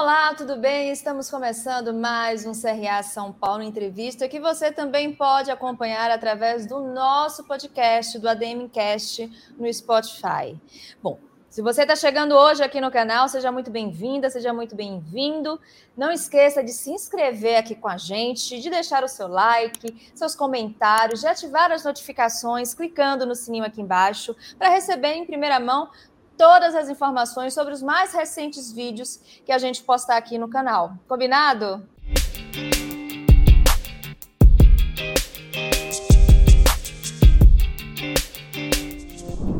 Olá, tudo bem? Estamos começando mais um CRA São Paulo Entrevista que você também pode acompanhar através do nosso podcast, do ADMcast, no Spotify. Bom, se você está chegando hoje aqui no canal, seja muito bem-vinda, seja muito bem-vindo. Não esqueça de se inscrever aqui com a gente, de deixar o seu like, seus comentários, de ativar as notificações, clicando no sininho aqui embaixo, para receber em primeira mão todas as informações sobre os mais recentes vídeos que a gente postar aqui no canal. Combinado?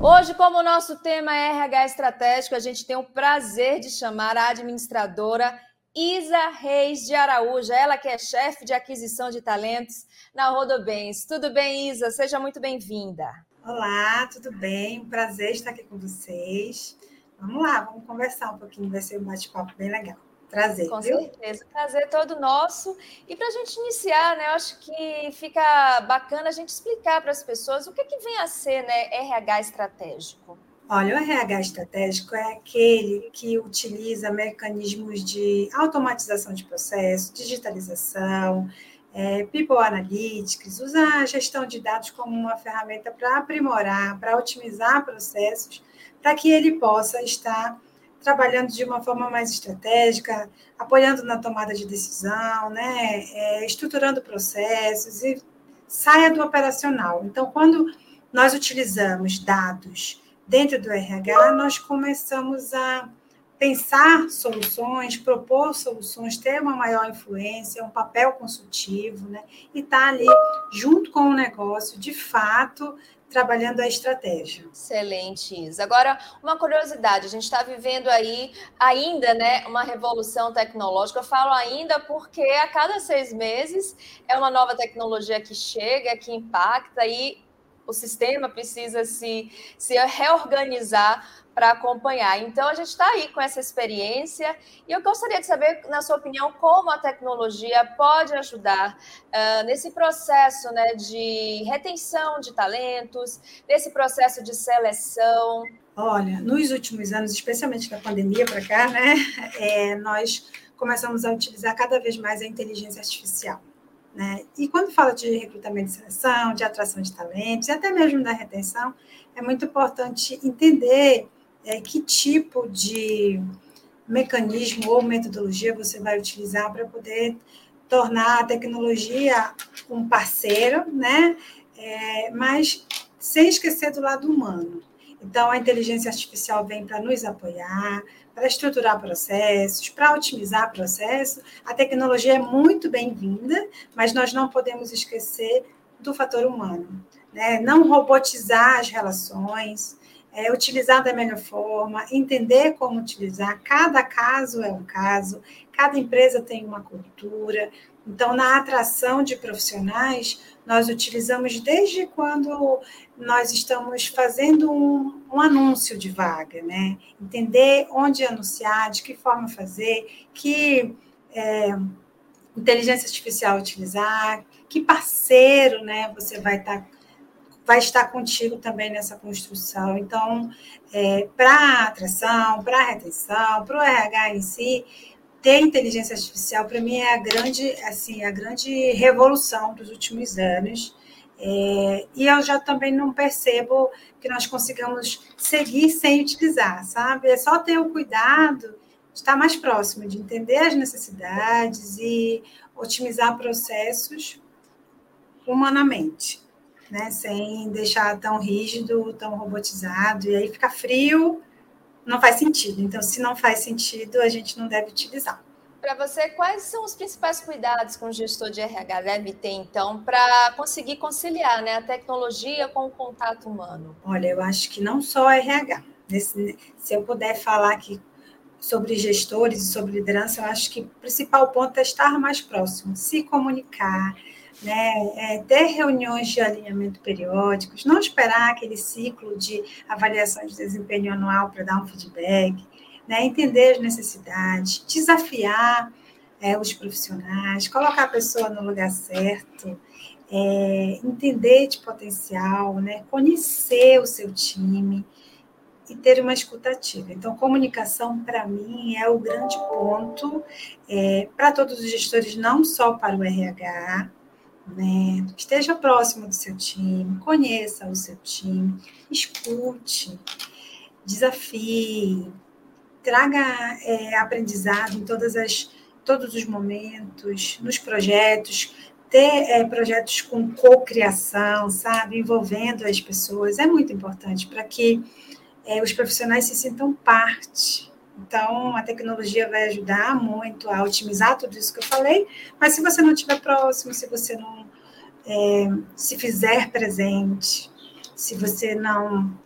Hoje, como o nosso tema é RH estratégico, a gente tem o prazer de chamar a administradora Isa Reis de Araújo, ela que é chefe de aquisição de talentos na Rodobens. Tudo bem, Isa? Seja muito bem-vinda. Olá, tudo bem? Um prazer estar aqui com vocês. Vamos lá, vamos conversar um pouquinho, vai ser um bate-papo bem legal. Prazer. Com viu? certeza, prazer todo nosso. E para a gente iniciar, né, eu acho que fica bacana a gente explicar para as pessoas o que, que vem a ser né, RH estratégico. Olha, o RH estratégico é aquele que utiliza mecanismos de automatização de processo, digitalização, é, People Analytics, usa a gestão de dados como uma ferramenta para aprimorar, para otimizar processos, para que ele possa estar trabalhando de uma forma mais estratégica, apoiando na tomada de decisão, né, é, estruturando processos e saia do operacional. Então, quando nós utilizamos dados dentro do RH, nós começamos a pensar soluções, propor soluções, ter uma maior influência, um papel consultivo, né? E estar tá ali junto com o negócio, de fato, trabalhando a estratégia. Excelente, Isa. Agora, uma curiosidade, a gente está vivendo aí ainda, né, uma revolução tecnológica. Eu falo ainda porque a cada seis meses é uma nova tecnologia que chega, que impacta e o sistema precisa se, se reorganizar para acompanhar. Então, a gente está aí com essa experiência e eu gostaria de saber, na sua opinião, como a tecnologia pode ajudar uh, nesse processo né, de retenção de talentos, nesse processo de seleção. Olha, nos últimos anos, especialmente da pandemia para cá, né, é, nós começamos a utilizar cada vez mais a inteligência artificial. Né? E quando fala de recrutamento e seleção, de atração de talentos, e até mesmo da retenção, é muito importante entender é, que tipo de mecanismo ou metodologia você vai utilizar para poder tornar a tecnologia um parceiro, né? É, mas sem esquecer do lado humano. Então, a inteligência artificial vem para nos apoiar, para estruturar processos, para otimizar processos. A tecnologia é muito bem-vinda, mas nós não podemos esquecer do fator humano. Né? Não robotizar as relações, é, utilizar da melhor forma, entender como utilizar. Cada caso é um caso, cada empresa tem uma cultura. Então, na atração de profissionais, nós utilizamos desde quando nós estamos fazendo um, um anúncio de vaga, né? Entender onde anunciar, de que forma fazer, que é, inteligência artificial utilizar, que parceiro, né? Você vai estar tá vai estar contigo também nessa construção. Então, é, para atração, para retenção, para o RH em si, ter inteligência artificial para mim é a grande, assim, a grande revolução dos últimos anos. É, e eu já também não percebo que nós consigamos seguir sem utilizar, sabe? É só ter o cuidado de estar mais próximo, de entender as necessidades e otimizar processos humanamente né? Sem deixar tão rígido, tão robotizado, e aí fica frio, não faz sentido. Então, se não faz sentido, a gente não deve utilizar. Para você, quais são os principais cuidados que um gestor de RH deve ter, então, para conseguir conciliar né, a tecnologia com o contato humano? Olha, eu acho que não só RH. Nesse, se eu puder falar aqui sobre gestores e sobre liderança, eu acho que o principal ponto é estar mais próximo, se comunicar, né, é, ter reuniões de alinhamento periódicos, não esperar aquele ciclo de avaliação de desempenho anual para dar um feedback, né, entender as necessidades, desafiar é, os profissionais, colocar a pessoa no lugar certo, é, entender de potencial, né, conhecer o seu time, e ter uma escutativa. Então, comunicação, para mim, é o grande ponto é, para todos os gestores, não só para o RH, né? esteja próximo do seu time, conheça o seu time, escute, desafie, traga é, aprendizado em todas as, todos os momentos, nos projetos, ter é, projetos com cocriação, sabe, envolvendo as pessoas, é muito importante para que é, os profissionais se sintam parte. Então, a tecnologia vai ajudar muito a otimizar tudo isso que eu falei, mas se você não estiver próximo, se você não é, se fizer presente, se você não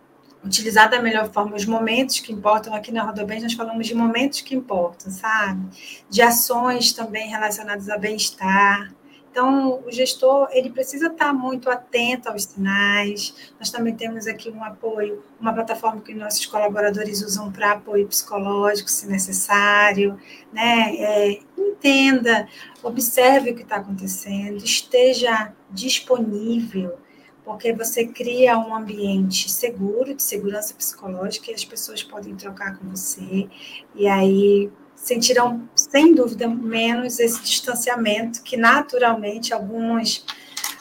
utilizar da melhor forma os momentos que importam. Aqui na Rodobens nós falamos de momentos que importam, sabe? De ações também relacionadas ao bem-estar. Então, o gestor ele precisa estar muito atento aos sinais. Nós também temos aqui um apoio, uma plataforma que nossos colaboradores usam para apoio psicológico, se necessário. Né? É, entenda, observe o que está acontecendo, esteja disponível porque você cria um ambiente seguro, de segurança psicológica, e as pessoas podem trocar com você, e aí sentirão, sem dúvida, menos esse distanciamento que naturalmente alguns,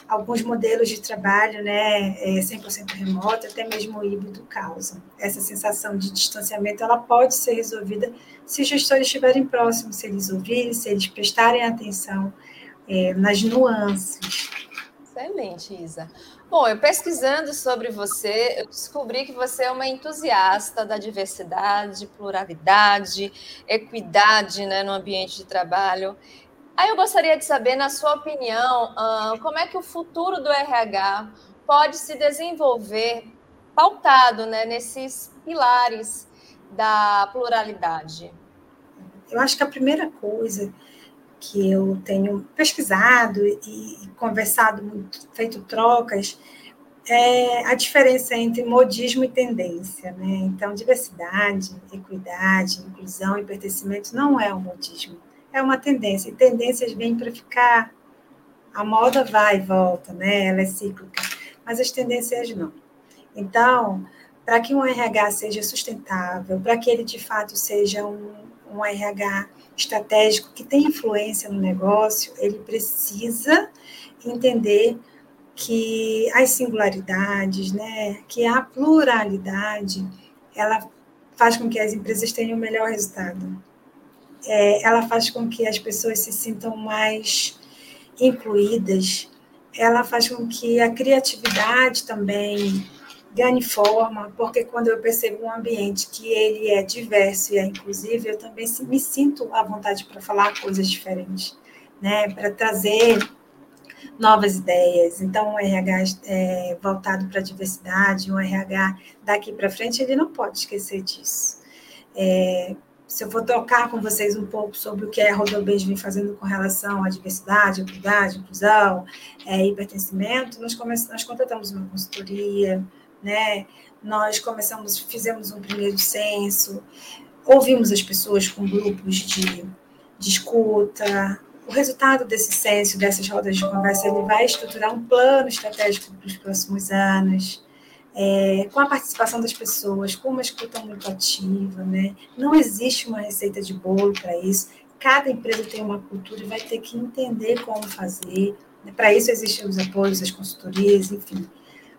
alguns modelos de trabalho, né, 100% é, remoto, até mesmo híbrido, causam. Essa sensação de distanciamento, ela pode ser resolvida se os gestores estiverem próximos, se eles ouvirem, se eles prestarem atenção é, nas nuances. Excelente, Isa. Bom, eu pesquisando sobre você, eu descobri que você é uma entusiasta da diversidade, pluralidade, equidade né, no ambiente de trabalho. Aí eu gostaria de saber, na sua opinião, como é que o futuro do RH pode se desenvolver pautado né, nesses pilares da pluralidade? Eu acho que a primeira coisa que eu tenho pesquisado e conversado muito, feito trocas, é a diferença entre modismo e tendência, né? Então, diversidade, equidade, inclusão e pertencimento não é um modismo, é uma tendência. E tendências vêm para ficar. A moda vai e volta, né? Ela é cíclica, mas as tendências não. Então, para que um RH seja sustentável, para que ele de fato seja um, um RH estratégico que tem influência no negócio, ele precisa entender que as singularidades, né, que a pluralidade, ela faz com que as empresas tenham o melhor resultado. É, ela faz com que as pessoas se sintam mais incluídas, ela faz com que a criatividade também ganhe forma, porque quando eu percebo um ambiente que ele é diverso e é inclusivo, eu também me sinto à vontade para falar coisas diferentes, né? Para trazer novas ideias. Então, um RH é, voltado para a diversidade, um RH daqui para frente, ele não pode esquecer disso. É, se eu for tocar com vocês um pouco sobre o que a Rodobês vem fazendo com relação à diversidade, equidade, inclusão é, e pertencimento, nós, nós contratamos uma consultoria, né? Nós começamos, fizemos um primeiro censo, ouvimos as pessoas com grupos de, de escuta. O resultado desse censo, dessas rodas de conversa, ele vai estruturar um plano estratégico para os próximos anos, é, com a participação das pessoas, com uma escuta muito ativa, né? Não existe uma receita de bolo para isso. Cada empresa tem uma cultura e vai ter que entender como fazer. Para isso existem os apoios, as consultorias, enfim.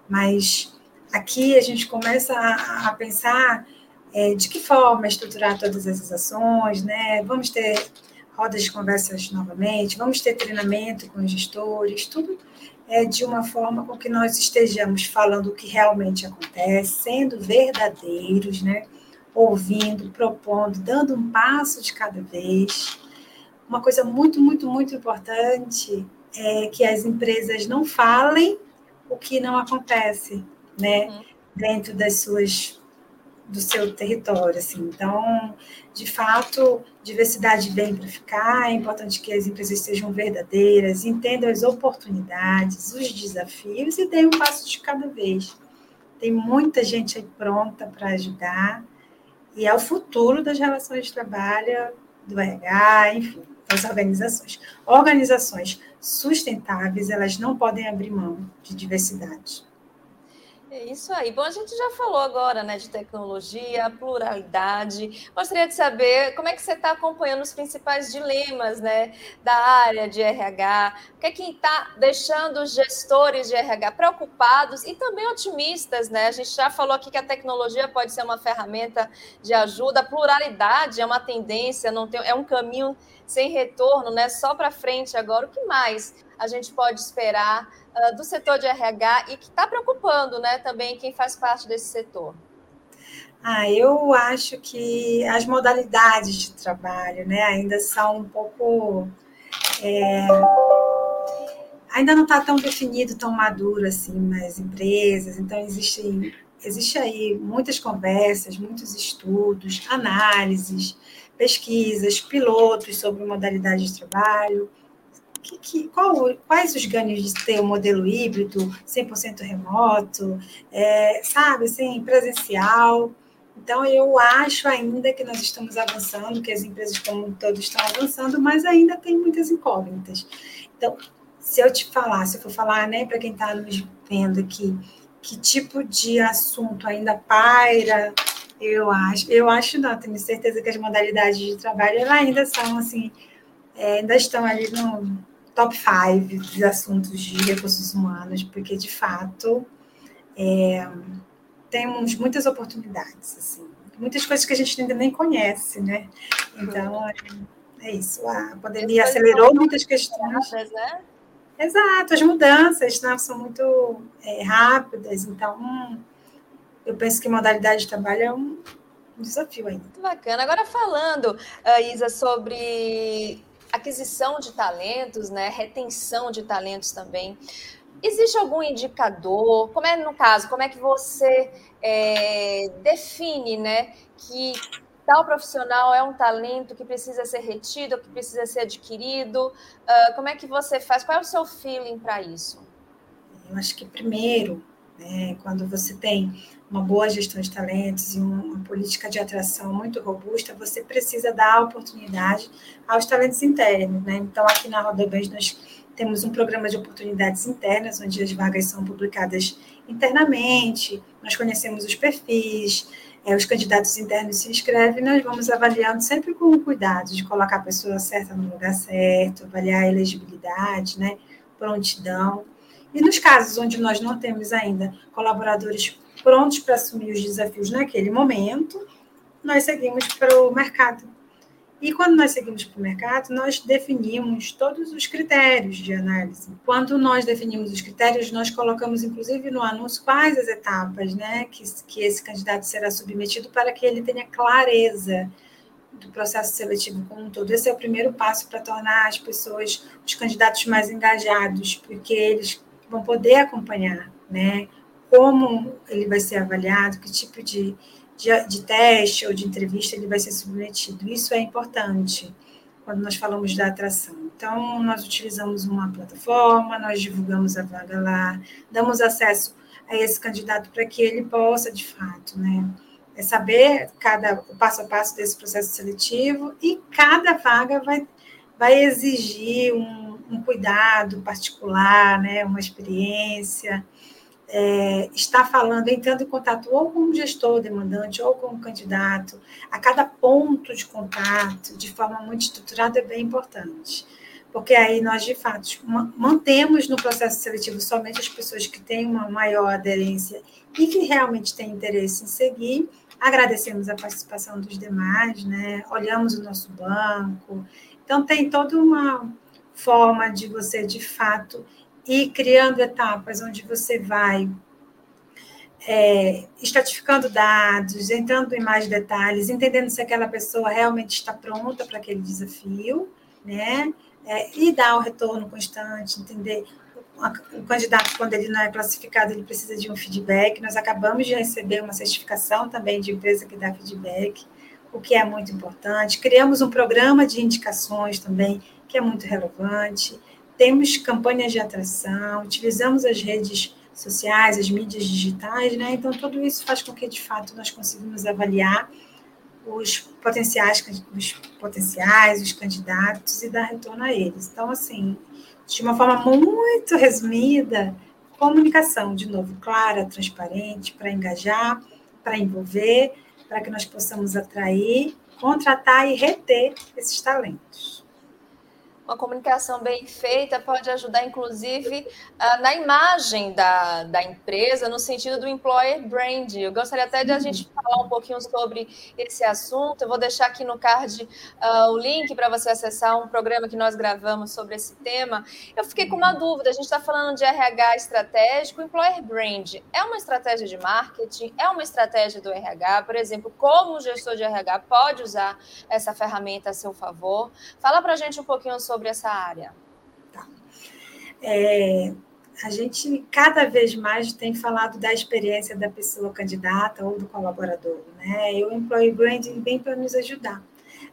Mas aqui a gente começa a, pensar é, de que forma estruturar todas essas ações, né? Vamos ter rodas de conversas novamente, vamos ter treinamento com os gestores, tudo é de uma forma com que nós estejamos falando o que realmente acontece, sendo verdadeiros, né? Ouvindo, propondo, dando um passo de cada vez. Uma coisa muito, muito, muito importante é que as empresas não falem o que não acontece, né, uhum. dentro das suas do seu território, assim. Então, de fato, diversidade vem para ficar. É importante que as empresas sejam verdadeiras, entendam as oportunidades, os desafios e deem um passo de cada vez. Tem muita gente aí pronta para ajudar e é o futuro das relações de trabalho, do RH, enfim, das organizações. Organizações sustentáveis, elas não podem abrir mão de diversidade. É isso aí. Bom, a gente já falou agora né, de tecnologia, pluralidade. Gostaria de saber como é que você está acompanhando os principais dilemas né, da área de RH. O que é que está deixando os gestores de RH preocupados e também otimistas? Né? A gente já falou aqui que a tecnologia pode ser uma ferramenta de ajuda. A pluralidade é uma tendência, não tem, é um caminho sem retorno, né? só para frente agora. O que mais a gente pode esperar? uh, do setor de RH e que está preocupando né, também quem faz parte desse setor? Ah, eu acho que as modalidades de trabalho né, ainda são um pouco. É, ainda não está tão definido, tão maduro assim nas empresas, então existe, existe aí muitas conversas, muitos estudos, análises, pesquisas, pilotos sobre modalidade de trabalho que, que, qual, quais os ganhos de ter o um modelo híbrido, 100% remoto, é, sabe, assim, presencial. Então, eu acho ainda que nós estamos avançando, que as empresas como um todo estão avançando, mas ainda tem muitas incógnitas. Então, se eu te falar, se eu for falar né, para quem está nos vendo aqui, que tipo de assunto ainda paira, eu acho, eu acho não, tenho certeza que as modalidades de trabalho ainda são assim, é, ainda estão ali no, top 5 de assuntos de recursos humanos, porque, de fato, é, temos muitas oportunidades, assim, muitas coisas que a gente ainda nem conhece, né? Então, é, é isso. A pandemia acelerou muitas questões. Né? Exato, as mudanças né, são muito é, rápidas, então eu penso que modalidade de trabalho é um, desafio ainda. Muito bacana. Agora falando, uh, Isa, sobre aquisição de talentos, né, retenção de talentos também. Existe algum indicador? Como é no caso? Como é que você é, define, né, que tal profissional é um talento que precisa ser retido, que precisa ser adquirido? Uh, como é que você faz? Qual é o seu feeling para isso? Eu acho que primeiro, né, quando você tem uma boa gestão de talentos e uma política de atração muito robusta, você precisa dar oportunidade aos talentos internos. Né? Então, aqui na Roda Bens, nós temos um programa de oportunidades internas, onde as vagas são publicadas internamente, nós conhecemos os perfis, é, os candidatos internos se inscrevem, nós vamos avaliando sempre com cuidado de colocar a pessoa certa no lugar certo, avaliar a elegibilidade, né, prontidão. E nos casos onde nós não temos ainda colaboradores prontos para assumir os desafios naquele momento, nós seguimos para o mercado. E quando nós seguimos para o mercado, nós definimos todos os critérios de análise. Quando nós definimos os critérios, nós colocamos, inclusive, no anúncio quais as etapas né, que, que esse candidato será submetido para que ele tenha clareza do processo seletivo como um todo. Esse é o primeiro passo para tornar as pessoas, os candidatos mais engajados, porque eles vão poder acompanhar né, como ele vai ser avaliado, que tipo de, de, de, teste ou de entrevista ele vai ser submetido. Isso é importante quando nós falamos da atração. Então, nós utilizamos uma plataforma, nós divulgamos a vaga lá, damos acesso a esse candidato para que ele possa, de fato, né, é saber cada, o passo a passo desse processo seletivo e cada vaga vai, vai exigir um, um cuidado particular, né, uma experiência, é, está falando, entrando em contato ou com o gestor demandante ou com o candidato, a cada ponto de contato, de forma muito estruturada, é bem importante. Porque aí nós, de fato, mantemos no processo seletivo somente as pessoas que têm uma maior aderência e que realmente têm interesse em seguir. Agradecemos a participação dos demais, né? olhamos o nosso banco. Então, tem toda uma forma de você, de fato, e criando etapas onde você vai é, estratificando dados, entrando em mais detalhes, entendendo se aquela pessoa realmente está pronta para aquele desafio, né? É, e dar o retorno constante, entender o candidato, quando ele não é classificado, ele precisa de um feedback. Nós acabamos de receber uma certificação também de empresa que dá feedback, o que é muito importante. Criamos um programa de indicações também, que é muito relevante temos campanhas de atração, utilizamos as redes sociais, as mídias digitais, né? Então, tudo isso faz com que, de fato, nós conseguimos avaliar os potenciais, os potenciais, os candidatos e dar retorno a eles. Então, assim, de uma forma muito resumida, comunicação, de novo, clara, transparente, para engajar, para envolver, para que nós possamos atrair, contratar e reter esses talentos uma comunicação bem feita pode ajudar, inclusive, uh, na imagem da, da empresa, no sentido do employer brand. Eu gostaria até de a gente falar um pouquinho sobre esse assunto. Eu vou deixar aqui no card uh, o link para você acessar um programa que nós gravamos sobre esse tema. Eu fiquei com uma dúvida: a gente está falando de RH estratégico, employer brand é uma estratégia de marketing, é uma estratégia do RH, por exemplo, como o gestor de RH pode usar essa ferramenta a seu favor? Fala para a gente um pouquinho sobre sobre essa área? Tá. É, a gente cada vez mais tem falado da experiência da pessoa candidata ou do colaborador, né? E o employee branding vem para nos ajudar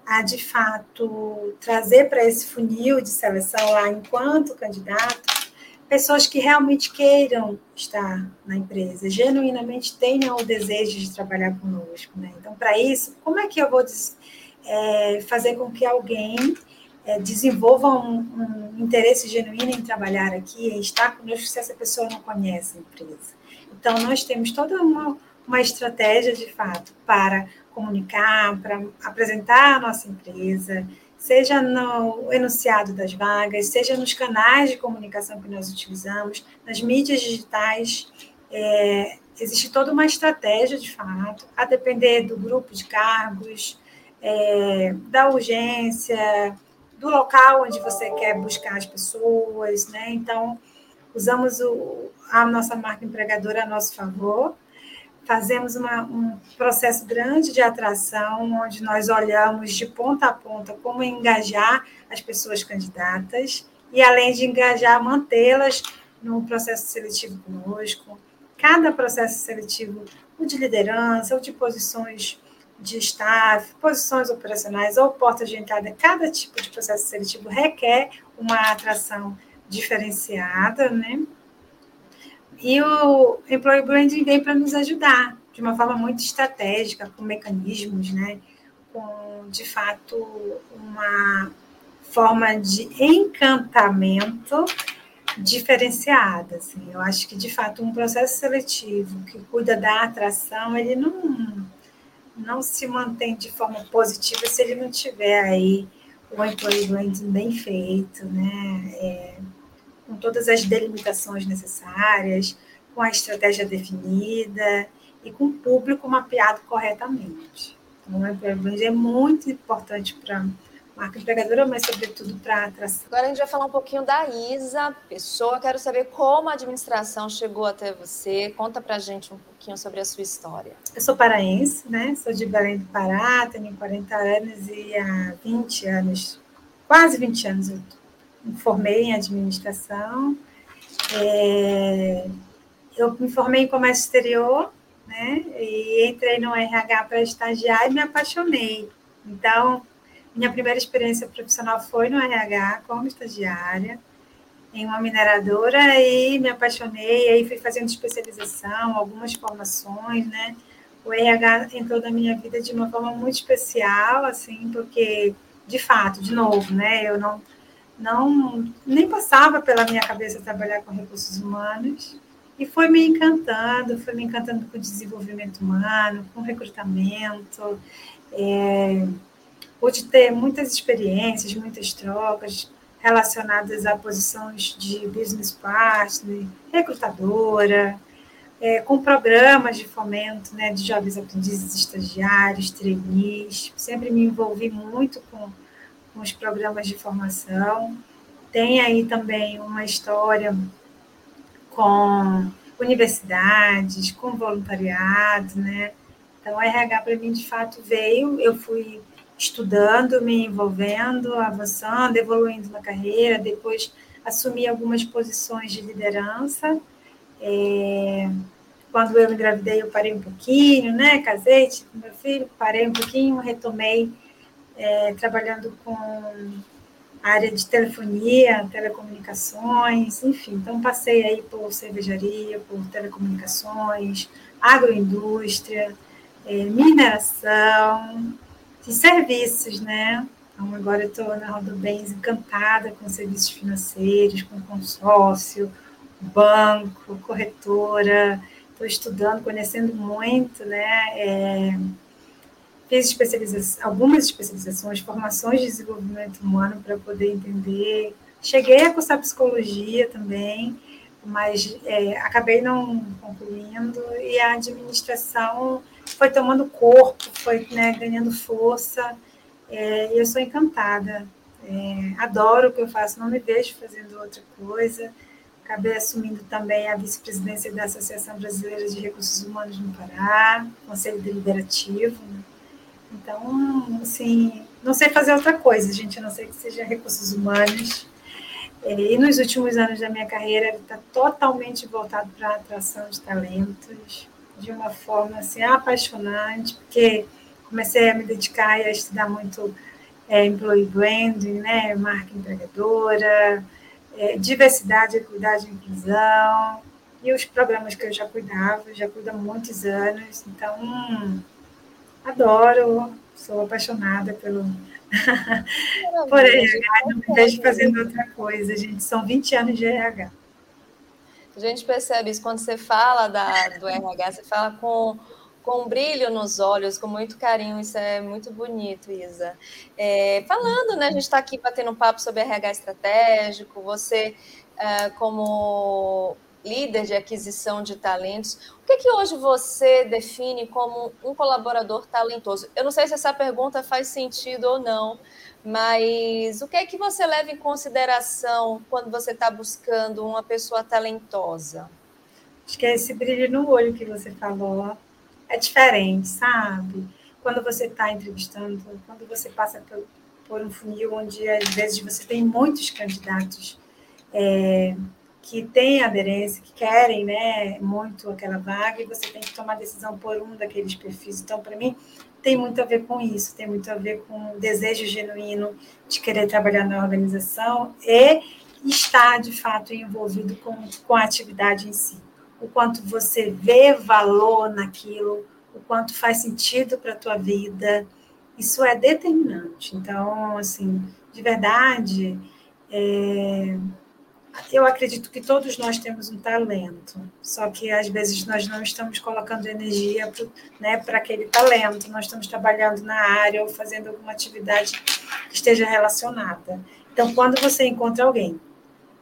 a, de fato, trazer para esse funil de seleção lá enquanto candidato pessoas que realmente queiram estar na empresa, genuinamente tenham o desejo de trabalhar conosco, né? Então, para isso, como é que eu vou é, fazer com que alguém é, desenvolvam um, um, interesse genuíno em trabalhar aqui, em estar conosco, se essa pessoa não conhece a empresa. Então, nós temos toda uma, uma estratégia, de fato, para comunicar, para apresentar a nossa empresa, seja no enunciado das vagas, seja nos canais de comunicação que nós utilizamos, nas mídias digitais. É, existe toda uma estratégia, de fato, a depender do grupo de cargos, é, da urgência, do local onde você quer buscar as pessoas, né? Então, usamos o, a nossa marca empregadora a nosso favor, fazemos uma, um processo grande de atração, onde nós olhamos de ponta a ponta como engajar as pessoas candidatas e, além de engajar, mantê-las no processo seletivo conosco. Cada processo seletivo, o de liderança, o de posições de staff, posições operacionais ou portas de entrada, cada tipo de processo seletivo requer uma atração diferenciada, né? E o Employee Branding vem para nos ajudar de uma forma muito estratégica, com mecanismos, né? Com, de fato, uma forma de encantamento diferenciada. Assim. Eu acho que, de fato, um processo seletivo que cuida da atração, ele não não se mantém de forma positiva se ele não tiver aí o employee branding bem feito, né? É, com todas as delimitações necessárias, com a estratégia definida e com o público mapeado corretamente. Então, o employee branding é muito importante para marca empregadora, mas sobretudo para atração. Agora a gente vai falar um pouquinho da Isa, pessoa. Quero saber como a administração chegou até você. Conta para a gente um pouquinho sobre a sua história. Eu sou paraense, né? Sou de Belém do Pará, tenho 40 anos e há 20 anos, quase 20 anos, eu me formei em administração. É... Eu me formei em comércio exterior, né? E entrei no RH para estagiar e me apaixonei. Então, minha primeira experiência profissional foi no RH, como estagiária, em uma mineradora, e me apaixonei, aí fui fazendo especialização, algumas formações, né? O RH entrou na minha vida de uma forma muito especial, assim, porque, de fato, de novo, né? Eu não, não nem passava pela minha cabeça trabalhar com recursos humanos, e foi me encantando, foi me encantando com o desenvolvimento humano, com o recrutamento, é, pude ter muitas experiências, muitas trocas relacionadas a posições de business partner, recrutadora, é, com programas de fomento né, de jovens aprendizes, estagiários, trainees. Sempre me envolvi muito com, com os programas de formação. Tem aí também uma história com universidades, com voluntariado, né? Então, o RH para mim, de fato, veio. Eu fui estudando, me envolvendo, avançando, evoluindo na carreira, depois assumi algumas posições de liderança. É, quando eu engravidei, eu parei um pouquinho, né? Casei, tive meu filho, parei um pouquinho, retomei é, trabalhando com área de telefonia, telecomunicações, enfim. Então, passei aí por cervejaria, por telecomunicações, agroindústria, é, mineração, de serviços, né? Então, agora eu estou na Rodo Bens encantada com serviços financeiros, com consórcio, banco, corretora, estou estudando, conhecendo muito, né? É, fiz especialização, algumas especializações, formações de desenvolvimento humano para poder entender. Cheguei a cursar psicologia também, mas é, acabei não concluindo, e a administração foi tomando corpo, foi né, ganhando força, é, e eu sou encantada. É, adoro o que eu faço, não me vejo fazendo outra coisa. Acabei assumindo também a vice-presidência da Associação Brasileira de Recursos Humanos no Pará, Conselho Deliberativo. Né? Então, assim, não sei fazer outra coisa, gente, a não ser que seja recursos humanos. É, e nos últimos anos da minha carreira, está totalmente voltado para a atração de talentos, de uma forma assim, apaixonante, porque comecei a me dedicar e a estudar muito é, employee branding, né, marca empregadora, é, diversidade, equidade e inclusão, e os programas que eu já cuidava, já cuido há muitos anos, então hum, adoro, sou apaixonada pelo por RH, não me vejo fazendo outra coisa, gente, são 20 anos de RH. A gente percebe isso quando você fala da, do RH, você fala com, com brilho nos olhos, com muito carinho, isso é muito bonito, Isa. É, falando, né, a gente está aqui batendo um papo sobre RH estratégico, você, é, como líder de aquisição de talentos, o que, que hoje você define como um colaborador talentoso? Eu não sei se essa pergunta faz sentido ou não, mas o que é que você leva em consideração quando você está buscando uma pessoa talentosa? Acho que é esse brilho no olho que você falou. É diferente, sabe? Quando você está entrevistando, quando você passa por, por, um funil onde às vezes você tem muitos candidatos é, que têm aderência, que querem né, muito aquela vaga, e você tem que tomar decisão por um daqueles perfis. Então, para mim, tem muito a ver com isso, tem muito a ver com o desejo genuíno de querer trabalhar na organização e estar, de fato, envolvido com, com a atividade em si. O quanto você vê valor naquilo, o quanto faz sentido para a tua vida, isso é determinante. Então, assim, de verdade, é, eu acredito que todos nós temos um talento, só que às vezes nós não estamos colocando energia para né, aquele talento, nós estamos trabalhando na área ou fazendo alguma atividade que esteja relacionada. Então, quando você encontra alguém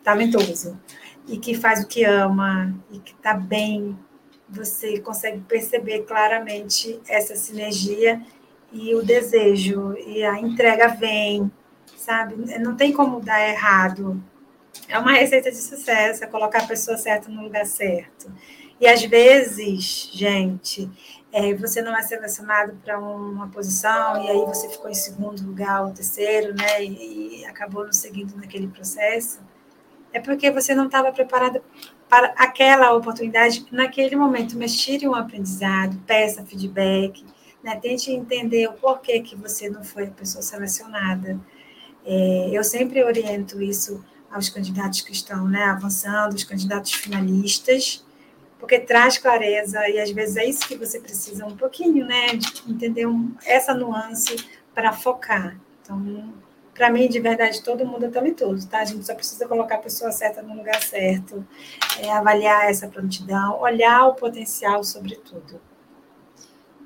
talentoso e que faz o que ama e que está bem, você consegue perceber claramente essa sinergia e o desejo e a entrega vem, sabe? Não tem como dar errado é uma receita de sucesso, é colocar a pessoa certa no lugar certo. E às vezes, gente, é, você não é selecionado para uma posição e aí você ficou em segundo lugar ou terceiro, né? E, e acabou não seguindo naquele processo. É porque você não estava preparado para aquela oportunidade naquele momento. Mas tire um aprendizado, peça feedback, né? tente entender o porquê que você não foi a pessoa selecionada. É, eu sempre oriento isso aos candidatos que estão né, avançando, os candidatos finalistas, porque traz clareza e às vezes é isso que você precisa um pouquinho, né, de entender um, essa nuance para focar. Então, para mim, de verdade, todo mundo é talentoso, tá? A gente só precisa colocar a pessoa certa no lugar certo, é, avaliar essa prontidão, olhar o potencial, sobretudo.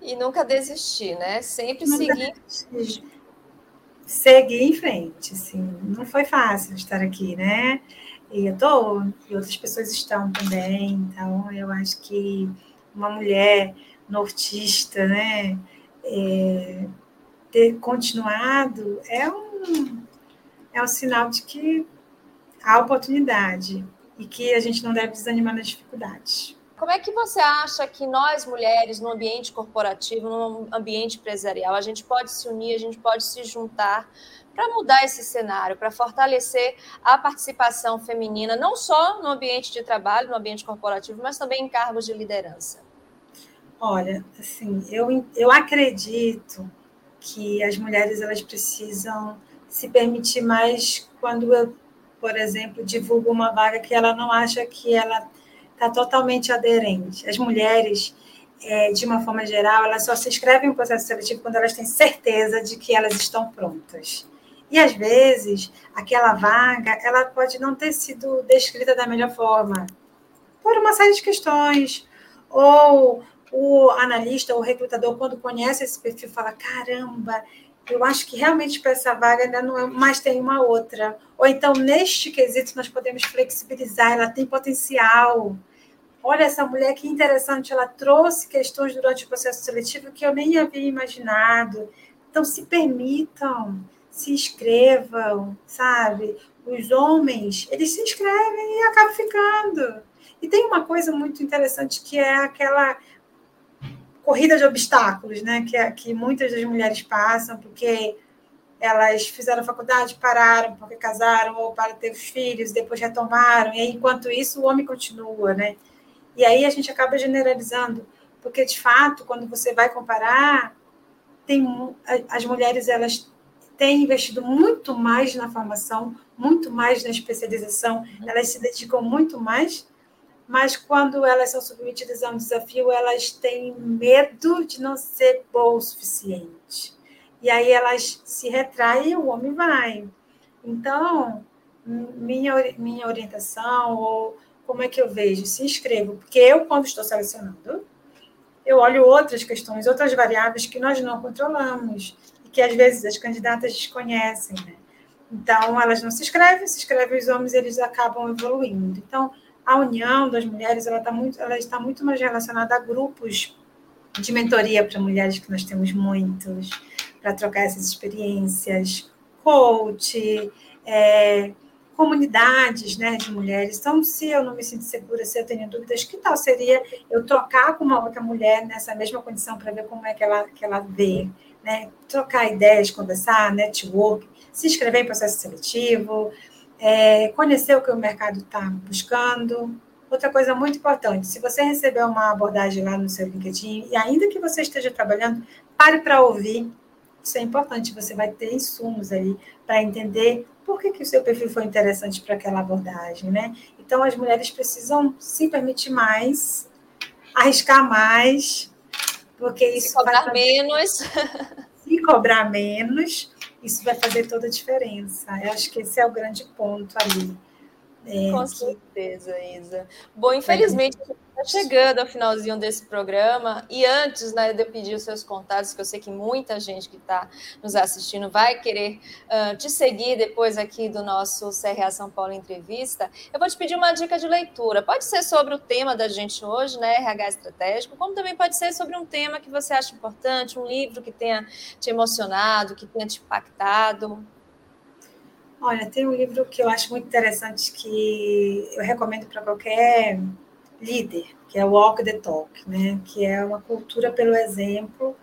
E nunca desistir, né? Sempre seguir. Seguir em frente, assim. Não foi fácil estar aqui, né? E eu tô, e outras pessoas estão também, então eu acho que uma mulher nortista, né, é, ter continuado é um, é um sinal de que há oportunidade e que a gente não deve desanimar nas dificuldades. Como é que você acha que nós, mulheres, no ambiente corporativo, no ambiente empresarial, a gente pode se unir, a gente pode se juntar para mudar esse cenário, para fortalecer a participação feminina, não só no ambiente de trabalho, no ambiente corporativo, mas também em cargos de liderança? Olha, assim, eu, eu acredito que as mulheres elas precisam se permitir mais quando eu, por exemplo, divulgo uma vaga que ela não acha que ela está totalmente aderente. As mulheres, é, de uma forma geral, elas só se inscrevem no processo seletivo quando elas têm certeza de que elas estão prontas. E às vezes, aquela vaga, ela pode não ter sido descrita da melhor forma. por uma série de questões. Ou o analista, o recrutador, quando conhece esse perfil, fala: caramba, eu acho que realmente para essa vaga ainda não é, mas tem uma outra. Ou então, neste quesito, nós podemos flexibilizar, ela tem potencial. Olha essa mulher que interessante, ela trouxe questões durante o processo seletivo que eu nem havia imaginado. Então, se permitam, se inscrevam, sabe? Os homens, eles se inscrevem e acabam ficando. E tem uma coisa muito interessante que é aquela corrida de obstáculos, né? Que, é, que muitas das mulheres passam, porque elas fizeram faculdade, pararam porque casaram ou para ter os filhos, depois retomaram, e aí, enquanto isso o homem continua, né? E aí a gente acaba generalizando, porque de fato, quando você vai comparar, tem as mulheres elas têm investido muito mais na formação, muito mais na especialização, elas se dedicam muito mais, mas quando elas são submetidas a um desafio, elas têm medo de não ser boa o suficiente. E aí elas se retraem e o homem vai. Então, minha, minha orientação, ou como é que eu vejo? Se inscrevo, porque eu, quando estou selecionando, eu olho outras questões, outras variáveis que nós não controlamos e que às vezes as candidatas desconhecem, né? Então, elas não se inscrevem, se inscrevem os homens, eles acabam evoluindo. Então, a união das mulheres ela, tá muito, ela está muito mais relacionada a grupos de mentoria para mulheres, que nós temos muitos, para trocar essas experiências, coach, é, comunidades né, de mulheres. Então, se eu não me sinto segura, se eu tenho dúvidas, que tal seria eu trocar com uma outra mulher nessa mesma condição para ver como é que ela, que ela vê, né? trocar ideias, conversar, network, se inscrever em processo seletivo, é, conhecer o que o mercado está buscando. Outra coisa muito importante, se você receber uma abordagem lá no seu LinkedIn, e ainda que você esteja trabalhando, pare para ouvir. Isso é importante, você vai ter insumos ali para entender por que, que o seu perfil foi interessante para aquela abordagem, né? Então, as mulheres precisam se permitir mais, arriscar mais, porque isso se cobrar menos. Se cobrar menos, isso vai fazer toda a diferença. Eu acho que esse é o grande ponto ali. É, Com que... certeza, Isa. Bom, infelizmente, é. Está chegando ao finalzinho desse programa. E antes né, de eu pedir os seus contatos, que eu sei que muita gente que está nos assistindo vai querer uh, te seguir depois aqui do nosso CRA São Paulo Entrevista, eu vou te pedir uma dica de leitura. Pode ser sobre o tema da gente hoje, né? RH estratégico, como também pode ser sobre um tema que você acha importante, um livro que tenha te emocionado, que tenha te impactado. Olha, tem um livro que eu acho muito interessante que eu recomendo para qualquer líder, que é o Walk the Talk, né? que é uma cultura pelo exemplo.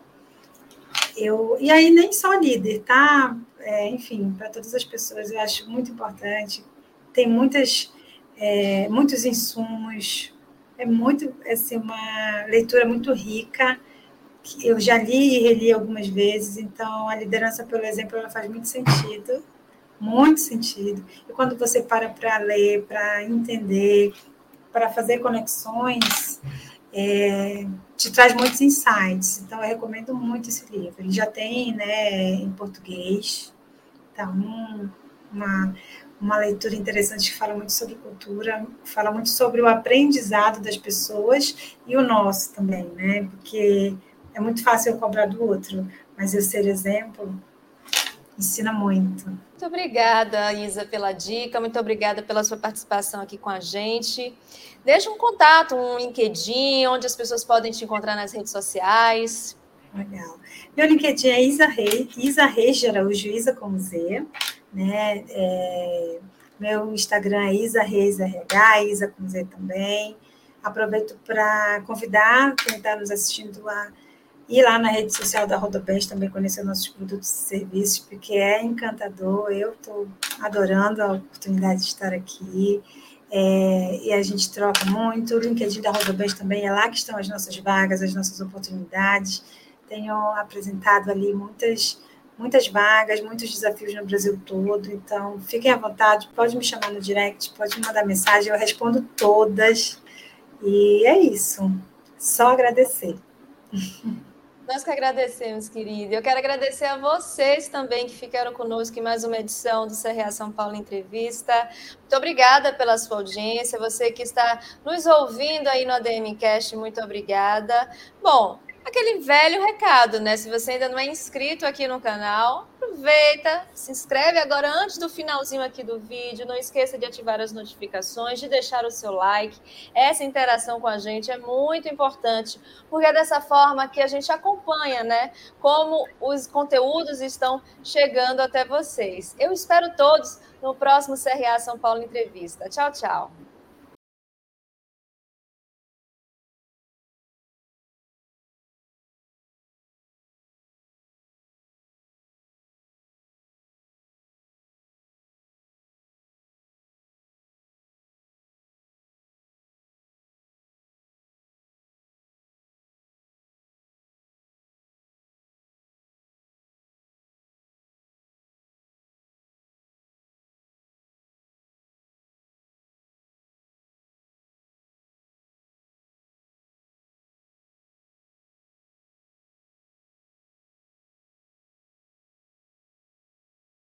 Eu, e aí nem só líder, tá? É, enfim, para todas as pessoas eu acho muito importante. Tem muitas, é, muitos insumos, é muito assim, uma leitura muito rica. Eu já li e reli algumas vezes, então a liderança pelo exemplo ela faz muito sentido, muito sentido. E quando você para para ler, para entender, para fazer conexões, é, te traz muitos insights. Então, eu recomendo muito esse livro. Ele já tem né, em português, então, uma, uma leitura interessante que fala muito sobre cultura, fala muito sobre o aprendizado das pessoas e o nosso também, né? Porque é muito fácil eu cobrar do outro, mas eu ser exemplo ensina muito. Muito obrigada, Isa, pela dica, muito obrigada pela sua participação aqui com a gente. Deixa um contato, um LinkedIn, onde as pessoas podem te encontrar nas redes sociais. Legal. Meu LinkedIn é Isa Reis, Isa Reis de Araújo, Isa com Z, né? É, meu Instagram é Isa Reis RH, Isa com Z também. Aproveito para convidar quem está nos assistindo a ir lá na rede social da Rodobens também conhecer nossos produtos e serviços, porque é encantador. Eu estou adorando a oportunidade de estar aqui. É, e a gente troca muito. O LinkedIn da Rodobens também é lá que estão as nossas vagas, as nossas oportunidades. Tenho apresentado ali muitas, muitas vagas, muitos desafios no Brasil todo. Então, fiquem à vontade, pode me chamar no direct, pode me mandar mensagem, eu respondo todas. E é isso. Só agradecer. Nós que agradecemos, querida. Eu quero agradecer a vocês também que ficaram conosco em mais uma edição do CRA São Paulo Entrevista. Muito obrigada pela sua audiência. Você que está nos ouvindo aí no ADMcast, muito obrigada. Bom, aquele velho recado, né? Se você ainda não é inscrito aqui no canal, aproveita, se inscreve agora antes do finalzinho aqui do vídeo. Não esqueça de ativar as notificações, de deixar o seu like. Essa interação com a gente é muito importante, porque é dessa forma que a gente acompanha, né? Como os conteúdos estão chegando até vocês. Eu espero todos no próximo CRA São Paulo Entrevista. Tchau, tchau.